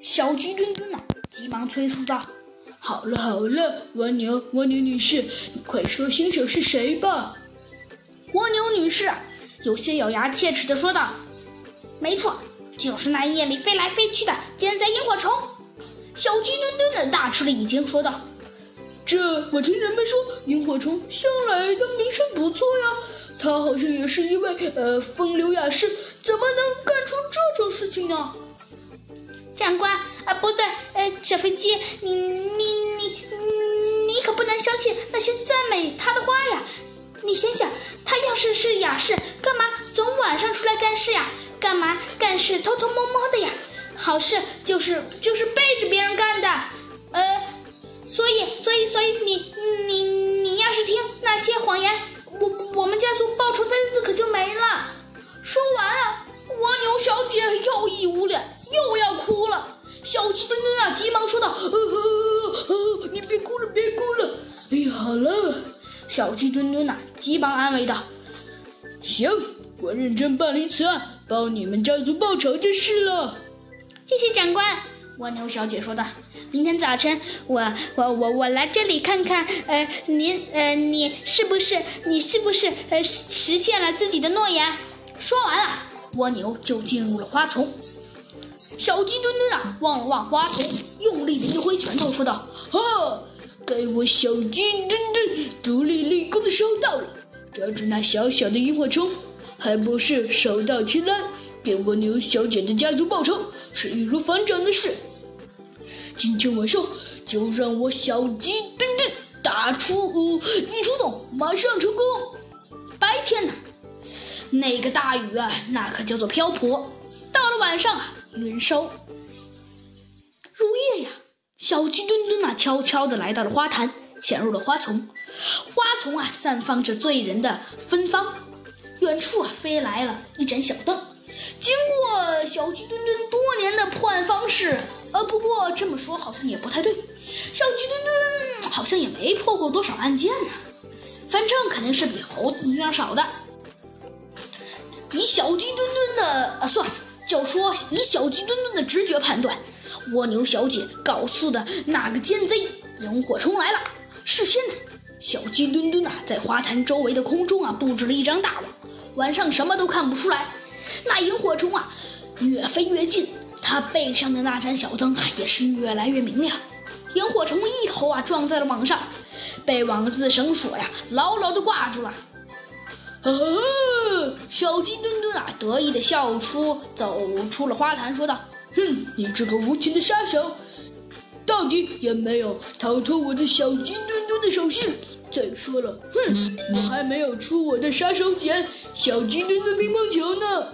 小鸡墩墩啊，急忙催促道：“好了好了，蜗牛蜗牛女士，你快说凶手是谁吧。”蜗牛女士有些咬牙切齿的说道：“没错，就是那夜里飞来飞去的奸贼萤火虫。”小鸡墩墩的大吃了一惊，说道：“这我听人们说，萤火虫向来的名声不错呀。他好像也是一位呃风流雅士，怎么能干出这种事情呢？”长官啊，不对，呃，小飞机，你你你你可不能相信那些赞美他的话呀！你想想，他要是是雅士，干嘛？总晚上出来干事呀？干嘛？干事偷偷摸摸的呀？好事就是就是背着别人干的，呃，所以所以所以你你你要是听那些谎言，我我们家族报仇的日子可就没了。说完啊，蜗牛小姐又一捂脸。又要好了。”小鸡墩墩呐，急忙安慰道：“行，我认真办理此案，帮你们家族报仇就是了。”谢谢长官，蜗牛小姐说道：“明天早晨，我我我我来这里看看，呃，您呃，你是不是你是不是呃实现了自己的诺言？”说完了，蜗牛就进入了花丛。小鸡墩墩啊，望了望花丛，用力的一挥拳头，说道：“哈，该我小鸡墩墩独立立功的时候到了！抓住那小小的萤火虫，还不是手到擒来？给蜗牛小姐的家族报仇，是易如反掌的事。今天晚上就让我小鸡墩墩打出一出动，马上成功！白天呢，那个大雨啊，那可叫做瓢泼；到了晚上啊。”云收，小鸡墩墩啊，悄悄地来到了花坛，潜入了花丛。花丛啊，散发着醉人的芬芳。远处啊，飞来了一盏小灯。经过小鸡墩墩多年的破案方式，呃，不过这么说好像也不太对。小鸡墩墩好像也没破过多少案件呢，反正肯定是比猴子要少的。以小鸡墩墩的啊，算了。就说以小鸡墩墩的直觉判断，蜗牛小姐告诉的那个奸贼萤火虫来了。事先呢，小鸡墩墩啊在花坛周围的空中啊布置了一张大网，晚上什么都看不出来。那萤火虫啊越飞越近，它背上的那盏小灯啊也是越来越明亮。萤火虫一头啊撞在了网上，被网子绳索呀牢牢地挂住了。呵呵，小鸡墩墩啊，得意的笑出，走出了花坛，说道：“哼，你这个无情的杀手，到底也没有逃脱我的小鸡墩墩的手势。再说了，哼，我还没有出我的杀手锏——小鸡墩墩乒乓球呢。”